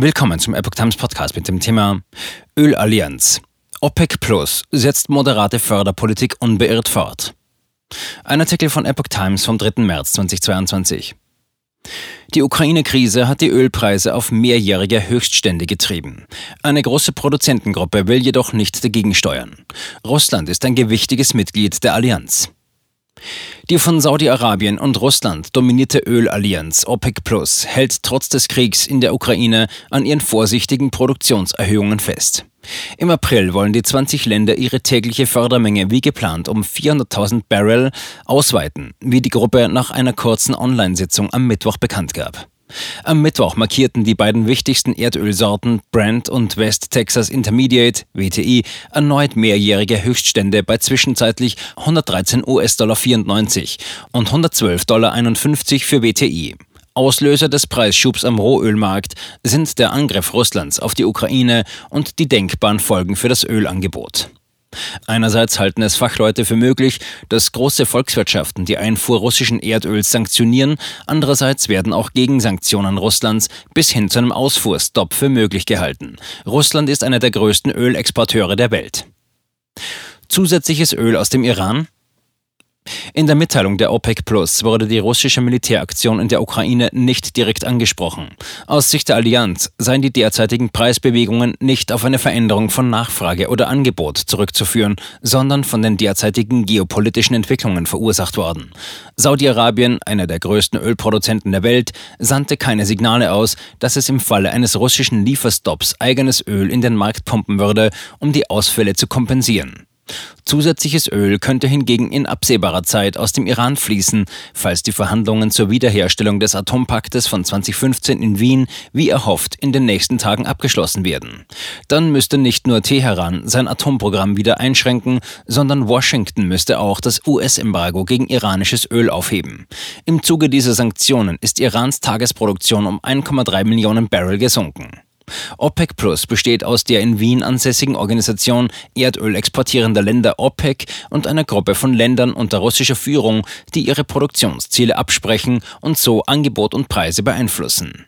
Willkommen zum Epoch Times Podcast mit dem Thema Ölallianz. OPEC Plus setzt moderate Förderpolitik unbeirrt fort. Ein Artikel von Epoch Times vom 3. März 2022. Die Ukraine-Krise hat die Ölpreise auf mehrjährige Höchststände getrieben. Eine große Produzentengruppe will jedoch nicht dagegen steuern. Russland ist ein gewichtiges Mitglied der Allianz. Die von Saudi-Arabien und Russland dominierte Ölallianz OPEC Plus hält trotz des Kriegs in der Ukraine an ihren vorsichtigen Produktionserhöhungen fest. Im April wollen die 20 Länder ihre tägliche Fördermenge wie geplant um 400.000 Barrel ausweiten, wie die Gruppe nach einer kurzen Online-Sitzung am Mittwoch bekannt gab. Am Mittwoch markierten die beiden wichtigsten Erdölsorten Brent und West Texas Intermediate WTI erneut mehrjährige Höchststände bei zwischenzeitlich 113 US-Dollar 94 und 112,51 Dollar für WTI. Auslöser des Preisschubs am Rohölmarkt sind der Angriff Russlands auf die Ukraine und die denkbaren Folgen für das Ölangebot. Einerseits halten es Fachleute für möglich, dass große Volkswirtschaften die Einfuhr russischen Erdöls sanktionieren, andererseits werden auch Gegensanktionen Russlands bis hin zu einem Ausfuhrstopp für möglich gehalten. Russland ist einer der größten Ölexporteure der Welt. Zusätzliches Öl aus dem Iran? In der Mitteilung der OPEC Plus wurde die russische Militäraktion in der Ukraine nicht direkt angesprochen. Aus Sicht der Allianz seien die derzeitigen Preisbewegungen nicht auf eine Veränderung von Nachfrage oder Angebot zurückzuführen, sondern von den derzeitigen geopolitischen Entwicklungen verursacht worden. Saudi-Arabien, einer der größten Ölproduzenten der Welt, sandte keine Signale aus, dass es im Falle eines russischen Lieferstopps eigenes Öl in den Markt pumpen würde, um die Ausfälle zu kompensieren. Zusätzliches Öl könnte hingegen in absehbarer Zeit aus dem Iran fließen, falls die Verhandlungen zur Wiederherstellung des Atompaktes von 2015 in Wien, wie erhofft, in den nächsten Tagen abgeschlossen werden. Dann müsste nicht nur Teheran sein Atomprogramm wieder einschränken, sondern Washington müsste auch das US-Embargo gegen iranisches Öl aufheben. Im Zuge dieser Sanktionen ist Irans Tagesproduktion um 1,3 Millionen Barrel gesunken. OPEC Plus besteht aus der in Wien ansässigen Organisation Erdöl exportierender Länder OPEC und einer Gruppe von Ländern unter russischer Führung, die ihre Produktionsziele absprechen und so Angebot und Preise beeinflussen.